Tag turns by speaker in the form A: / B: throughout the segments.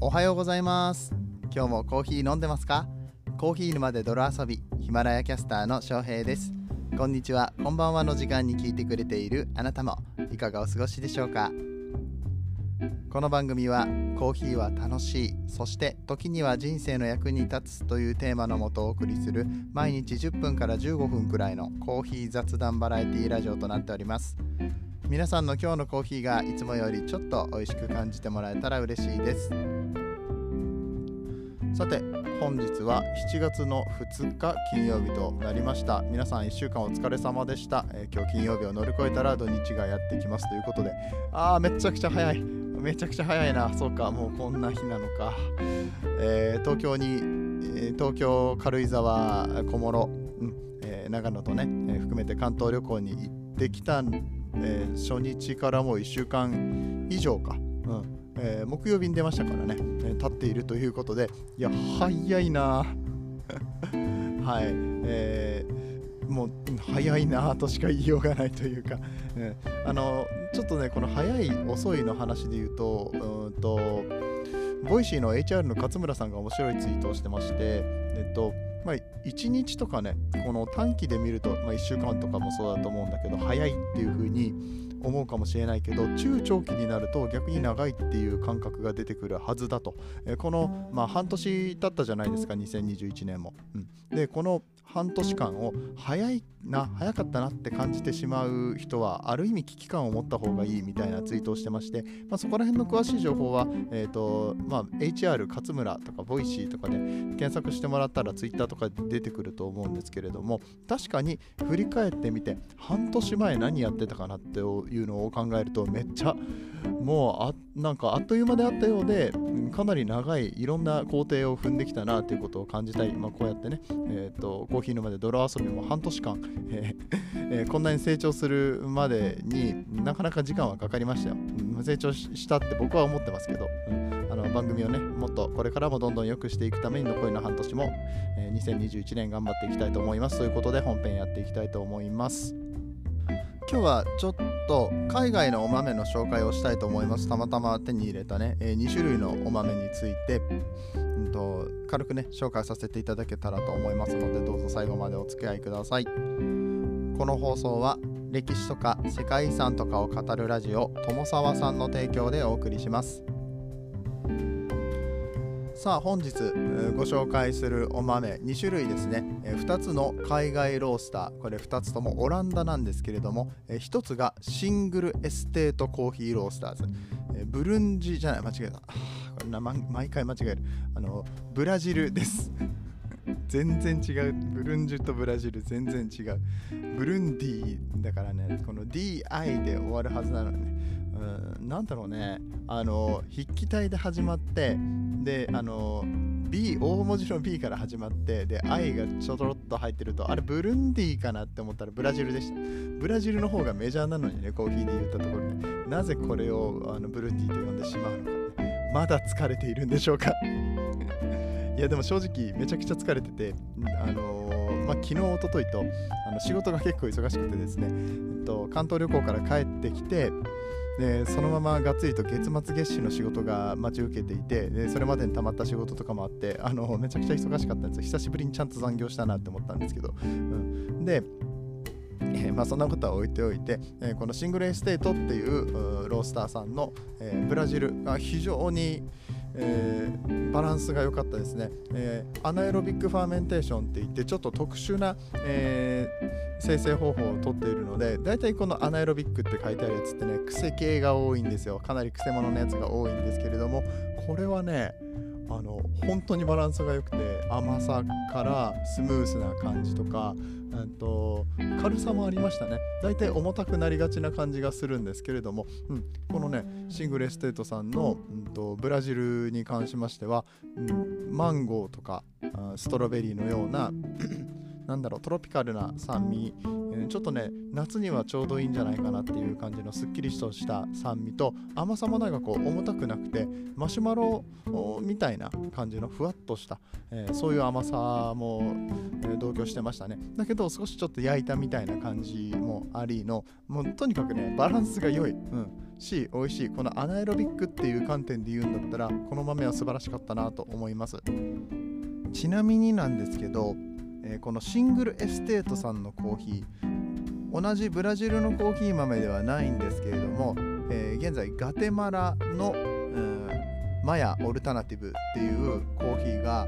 A: おはようございます。今日もコーヒー飲んでますか？コーヒー沼で泥遊びヒマラヤキャスターの翔平です。こんにちは。こんばんはの時間に聞いてくれているあなたもいかがお過ごしでしょうか？この番組はコーヒーは楽しいそして時には人生の役に立つというテーマのもとお送りする毎日10分から15分くらいのコーヒー雑談バラエティラジオとなっております。皆さんの今日のコーヒーがいつもよりちょっと美味しく感じてもらえたら嬉しいです。さて本日は7月の2日金曜日となりました。皆さん1週間お疲れ様でした、えー、今日金曜日を乗り越えたら土日がやってきますということで。あーめちゃくちゃ早い。めちゃくちゃ早いな。そうかもうこんな日なのか、えー、東京に、えー、東京軽井沢小諸、うんえー、長野とね、え含めて関東旅行に行ってきた、え初日からもう1週間以上か、うん。えー、木曜日に出ましたからね、えー、経っているということで、いや、早いな。はい、えー、もう早いなとしか言いようがないというか、うん、あのちょっとね、この早い、遅いの話で言うと、うんと、 Voicy の HR の勝村さんが面白いツイートをしてまして、えっと、1日とかね、この短期で見ると、まあ、1週間とかもそうだと思うんだけど、早いっていう風に思うかもしれないけど中長期になると逆に長いっていう感覚が出てくるはずだと、え、この、まあ、半年経ったじゃないですか2021年も、うん、でこの半年間を早いな早かったなって感じてしまう人はある意味危機感を持った方がいいみたいなツイートをしてまして、まあ、そこら辺の詳しい情報は、えーとまあ、HR 勝村とか Voicy とかで検索してもらったらツイッターとかで出てくると思うんですけれども確かに振り返ってみて半年前何やってたかなっていうのを考えるとめっちゃもうあっなんかあっという間であったようでかなり長いいろんな工程を踏んできたなということを感じたい、まあ、こうやってね、えーと、コーヒー沼で泥遊びも半年間、えーえー、こんなに成長するまでになかなか時間はかかりましたよ、うん、成長したって僕は思ってますけど、うん、あの番組をねもっとこれからもどんどん良くしていくために残りの半年も、えー、2021年頑張っていきたいと思います。ということで本編やっていきたいと思います。今日はちょっと海外のお豆の紹介をしたいと思います。たまたま手に入れたね、えー、2種類のお豆について、うんと、軽くね紹介させていただけたらと思いますのでどうぞ最後までお付き合いください。この放送は歴史とか世界遺産とかを語るラジオ友沢さんの提供でお送りします。さあ本日ご紹介するお豆2種類ですね。2つの海外ロースター。これ2つともオランダなんですけれども1つがシングルエステートコーヒーロースターズ。ブルンジじゃない。間違えた。これな毎回間違える。あのブラジルです。全然違う。ブルンジュとブラジル全然違う。ブルンディだからね。この DI で終わるはずなのにね。うん、なんだろうね。あの筆記体で始まってであの B 大文字の B から始まってで I がちょろっと入ってるとあれブルンディかなって思ったらブラジルでした。ブラジルの方がメジャーなのにねコーヒーで言ったところで。なぜこれをあのブルンディと呼んでしまうのか、まだ疲れているんでしょうか。いやでも正直めちゃくちゃ疲れててあのー、まあ、昨日おとといとあの仕事が結構忙しくてですね、えっと、関東旅行から帰ってきてでそのままがっつりと月末月始の仕事が待ち受けていてでそれまでに溜まった仕事とかもあってあのめちゃくちゃ忙しかったんですよ。久しぶりにちゃんと残業したなって思ったんですけど、うん、でえー、まあ、そんなことは置いておいて、えー、この Single Estate っていうロースターさんの、えー、ブラジルが非常に、えー、バランスが良かったですね、えー、 anaerobic fermentation っていってちょっと特殊な、えー、精製方法をとっているのでだいたいこの anaerobic って書いてあるやつってね癖系が多いんですよ。かなり曲者のやつが多いんですけれどもこれはねあの本当にバランスが良くて甘さからスムースな感じとかと軽さもありましたね。大体重たくなりがちな感じがするんですけれども、うん、このねシングルエステートさんの、うんと、ブラジルに関しましては、うん、マンゴーとかストロベリーのようななんだろうトロピカルな酸味、え、ちょっとね夏にはちょうどいいんじゃないかなっていう感じのすっきりとした酸味と甘さもなんかこう重たくなくてマシュマロみたいな感じのふわっとした、え、そういう甘さも、え、同居してましたね。だけど少しちょっと焼いたみたいな感じもありのもうとにかくねバランスが良い、うん。し美味しい。このアナエロビックっていう観点で言うんだったらこの豆は素晴らしかったなと思います。ちなみになんですけど、えー、このシングルエステートさんのコーヒー同じブラジルのコーヒー豆ではないんですけれども、えー、現在ガテマラの、マヤオルタナティブっていうコーヒーが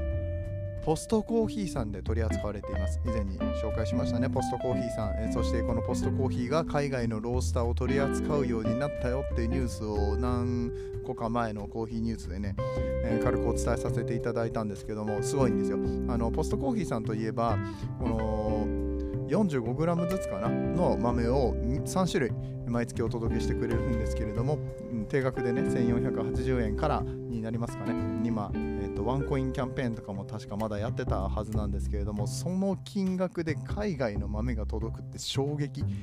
A: ポストコーヒーさんで取り扱われています。以前に紹介しましたねポストコーヒーさん、えそしてこのポストコーヒーが海外のロースターを取り扱うようになったよっていうニュースを何個か前のコーヒーニュースでね、えー、軽くお伝えさせていただいたんですけどもすごいんですよ。あのポストコーヒーさんといえばこの 45g ずつかなの豆を3種類毎月お届けしてくれるんですけれども、定額でね1480円からになりますかね。今とワンコインキャンペーンとかも確かまだやってたはずなんですけれどもその金額で海外の豆が届くって衝撃。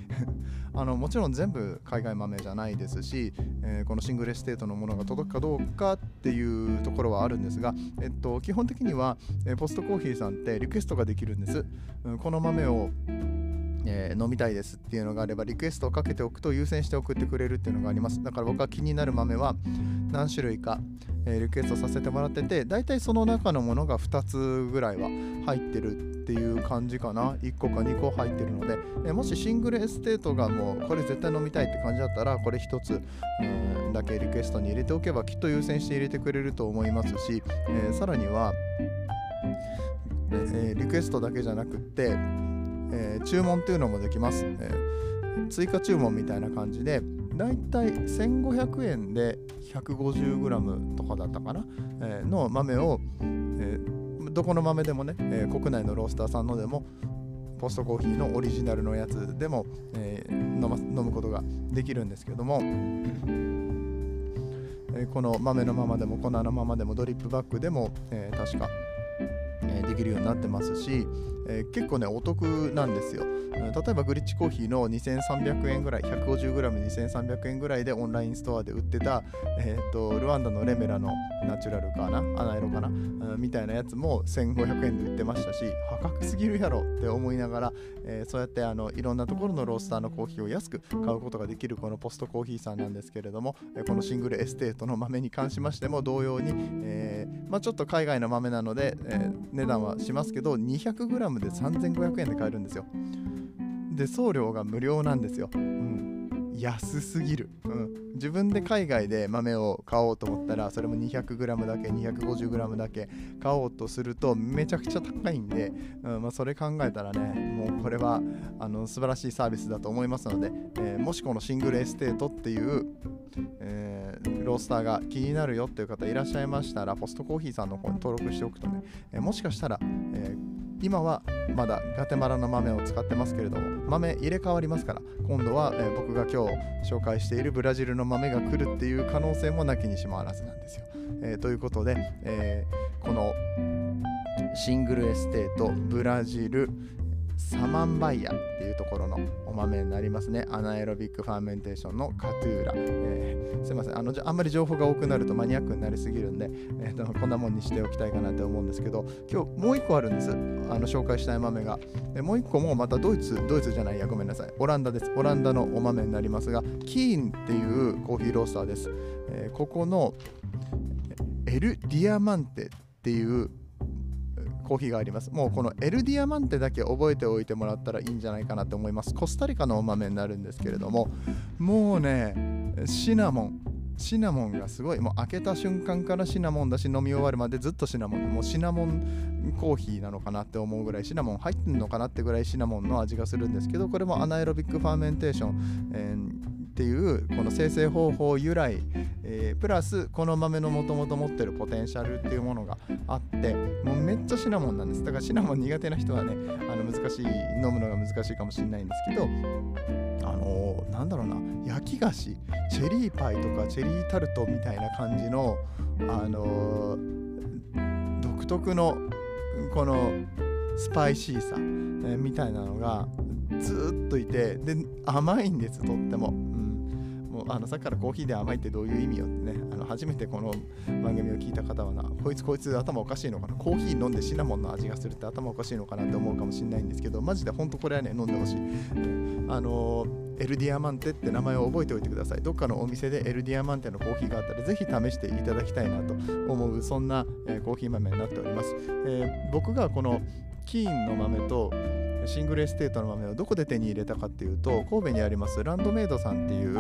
A: あのもちろん全部海外豆じゃないですし、えー、このシングルエステートのものが届くかどうかっていうところはあるんですが、えっと、基本的には、えー、ポストコーヒーさんってリクエストができるんです、うん、この豆をえー、飲みたいですっていうのがあればリクエストをかけておくと優先して送ってくれるっていうのがあります。だから僕は気になる豆は何種類か、えー、リクエストさせてもらってて大体その中のものが2つぐらいは入ってるっていう感じかな。1個か2個入ってるので、えー、もしシングルエステートがもうこれ絶対飲みたいって感じだったらこれ1つ、うん、だけリクエストに入れておけばきっと優先して入れてくれると思いますし、えさらには、えリクエストだけじゃなくってえー、注文っていうのもできます、えー、追加注文みたいな感じでだいたい1500円で 150g とかだったかな、えー、の豆を、えどこの豆でもね、え国内のロースターさんのでもポストコーヒーのオリジナルのやつでも、え飲飲むことができるんですけども、えこの豆のままでも粉のままでもドリップバッグでも、え確かえできるようになってますし、えー、結構ねお得なんですよ。例えば GLITCH COFFEE の2300円ぐらい 150g2300 円ぐらいでオンラインストアで売ってた、えーと、ルワンダのレメラのナチュラルかなアナエロかな、みたいなやつも1500円で売ってましたし破格すぎるやろって思いながら、えー、そうやってあのいろんなところのロースターのコーヒーを安く買うことができるこの PostCoffee さんなんですけれども、え、この Single Estate の豆に関しましても同様に、えーまあ、ちょっと海外の豆なので、え値段はしますけど 200g で3500円で買えるんですよ。で送料が無料なんですよ、うん、安すぎる、うん、自分で海外で豆を買おうと思ったらそれも 200g だけ 250g だけ買おうとするとめちゃくちゃ高いんで、うん。まあ、それ考えたらねもうこれはあの素晴らしいサービスだと思いますので、えー、もしこのシングルエステートっていう、えー、ロースターが気になるよっていう方いらっしゃいましたらポストコーヒーさんの方に登録しておくとね、えー、もしかしたら、えー今はまだガテマラの豆を使ってますけれども豆入れ替わりますから今度は、え、僕が今日紹介しているブラジルの豆が来るっていう可能性もなきにしもあらずなんですよ。えー、ということで、えー、このシングルエステートブラジル、サマンバイヤっていうところのお豆になりますね。 anaerobic fermentation のカトゥーラ。えー、すいませんあの。あんまり情報が多くなるとマニアックになりすぎるんで、えーと、こんなもんにしておきたいかなって思うんですけど、今日もう一個あるんです。あの紹介したい豆が。でもう一個もまたドイツ、ドイツじゃないや、ごめんなさい。オランダです。オランダのお豆になりますが、キーンっていうコーヒーロースターです。えー、ここのエル・ディアマンテっていうコーヒーがあります。もうこのエルディアマンテだけ覚えておいてもらったらいいんじゃないかなと思います。コスタリカのお豆になるんですけれども、もうね、シナモン、シナモンがすごいもう開けた瞬間からシナモンだし飲み終わるまでずっとシナモンもうシナモンコーヒーなのかなって思うぐらいシナモン入ってんのかなってぐらいシナモンの味がするんですけどこれも anaerobic fermentation、えーっていうこの生成方法由来、えー、プラスこの豆のもともと持ってるポテンシャルっていうものがあってもうめっちゃシナモンなんです。だからシナモン苦手な人はねあの難しい飲むのが難しいかもしれないんですけどあのー、なんだろうな。焼き菓子チェリーパイとかチェリータルトみたいな感じのあのー、独特のこのスパイシーさ、えー、みたいなのがずっといてで甘いんですとっても。もうあのさっきからコーヒーで甘いってどういう意味よってねあの初めてこの番組を聞いた方はなこいつこいつ頭おかしいのかなコーヒー飲んでシナモンの味がするって頭おかしいのかなって思うかもしれないんですけどマジで本当これはね飲んでほしい。あのエルディアマンテって名前を覚えておいてください。どっかのお店でエルディアマンテのコーヒーがあったらぜひ試していただきたいなと思うそんな、えー、コーヒー豆になっております、えー、僕がこのキーンの豆とシングルエステートの豆をどこで手に入れたかっていうと神戸にありますランドメイドさんっていう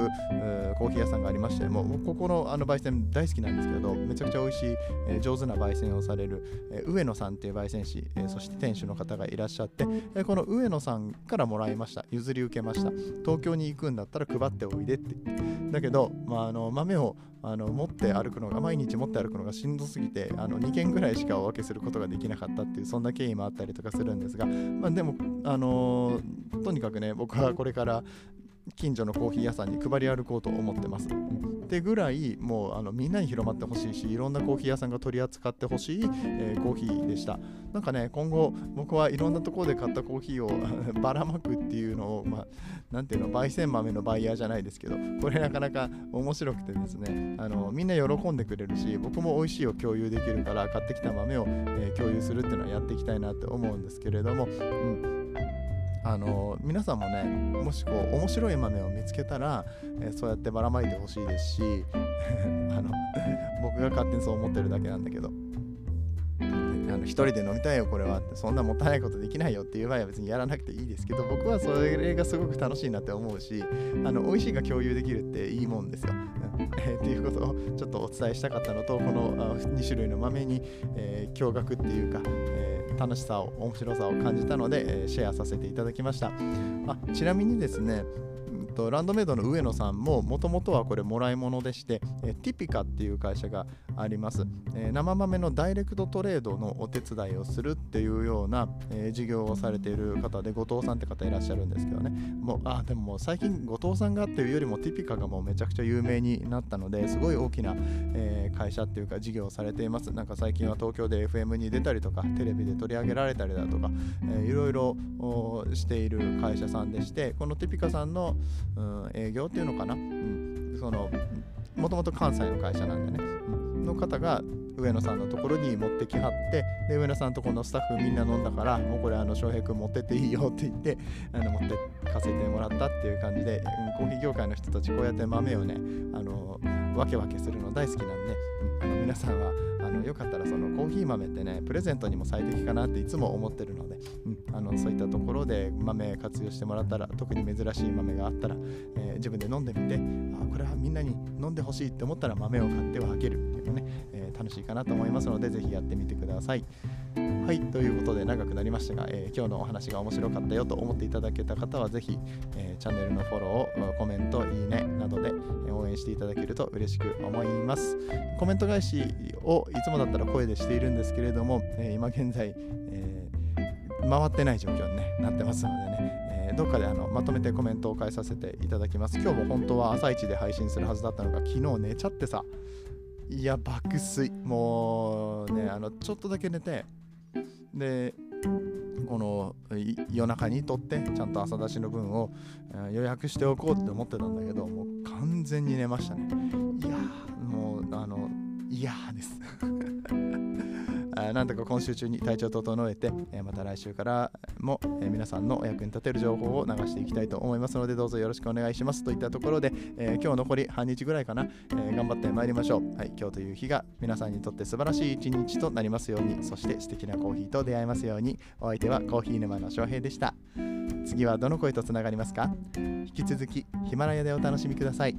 A: コーヒー屋さんがありましてもうここのあの焙煎大好きなんですけどめちゃくちゃ美味しい、えー、上手な焙煎をされる、えー、上野さんっていう焙煎師、えー、そして店主の方がいらっしゃって、えこの上野さんからもらいました。譲り受けました。東京に行くんだったら配っておいでって。だけど、まあ、あの豆をあの持って歩くのが毎日持って歩くのがしんどすぎてあの2軒ぐらいしかお分けすることができなかったっていうそんな経緯もあったりとかするんですが、まあ、でも、あのー、とにかくね僕はこれから近所のコーヒー屋さんに配り歩こうと思ってます。ってぐらいもうあのみんなに広まってほしいしいろんなコーヒー屋さんが取り扱ってほしい、えー、コーヒーでしたなんかね今後僕はいろんなところで買ったコーヒーを ばらまくっていうのをまあていうの焙煎豆のバイヤーじゃないですけどこれなかなか面白くてですねあのみんな喜んでくれるし僕も美味しいを共有できるから買ってきた豆を、えー、共有するっていうのはやっていきたいなって思うんですけれども、うんあの皆さんもねもしこう面白い豆を見つけたら、え、そうやってばらまいてほしいですし あの僕が勝手にそう思ってるだけなんだけど。一人で飲みたいよこれはってそんなもったいないことできないよっていう場合は別にやらなくていいですけど僕はそれがすごく楽しいなって思うしあの美味しいが共有できるっていいもんですよ。えー、っていうことをちょっとお伝えしたかったのとこの2種類の豆に、えー、驚愕っていうか、えー楽しさを面白さを感じたので、えー、シェアさせていただきましたあちなみにですねとランドメイドの上野さんももともとはこれもらい物でして、えティピカっていう会社があります、え生豆のダイレクトトレードのお手伝いをするっていうような、え事業をされている方で後藤さんって方いらっしゃるんですけどね。もうあでももう最近後藤さんがっていうよりもティピカがもうめちゃくちゃ有名になったのですごい大きな、え、会社っていうか事業をされています。なんか最近は東京で FM に出たりとかテレビで取り上げられたりだとか、えー、いろいろしている会社さんでしてこのティピカさんの、うん、営業っていうのかな、うん、そのもともと関西の会社なんでね、うん、の方が上野さんのところに持ってきはってで上野さんとこのスタッフみんな飲んだからもうこれあの翔平君持ってっていいよって言って あの持ってかせてもらったっていう感じで、うん、コーヒー業界の人たちこうやって豆をねあの分け分けするの大好きなんで、うん、あの皆さんはあのよかったらそのコーヒー豆ってねプレゼントにも最適かなっていつも思ってるので、うん、あのそういったところで豆活用してもらったら特に珍しい豆があったら、えー、自分で飲んでみてあこれはみんなに飲んでほしいって思ったら豆を買ってはあげるっていうのね、えー、楽しいかなと思いますので是非やってみてください。はい、ということで長くなりましたが、えー、今日のお話が面白かったよと思っていただけた方はぜひ、えー、チャンネルのフォロー、コメント、いいねなどで応援していただけると嬉しく思います。コメント返しをいつもだったら声でしているんですけれども、えー、今現在、え回ってない状況に、ね、なってますのでね、どっかであのまとめてコメントを返させていただきます。今日も本当は朝一で配信するはずだったのが昨日寝ちゃってさ、いや、爆睡。もうね、あのちょっとだけ寝て、でこの夜中にとってちゃんと朝出しの分を予約しておこうって思ってたんだけどもう完全に寝ましたね。いやもうあの嫌です。なんとか今週中に体調整えて、えまた来週からも、え皆さんのお役に立てる情報を流していきたいと思いますのでどうぞよろしくお願いしますといったところで、え今日残り半日ぐらいかな、え頑張ってまいりましょう、はい、今日という日が皆さんにとって素晴らしい一日となりますようにそして素敵なコーヒーと出会えますように。お相手はコーヒー沼の翔平でした。次はどの声とつながりますか？引き続きヒマラヤでお楽しみください。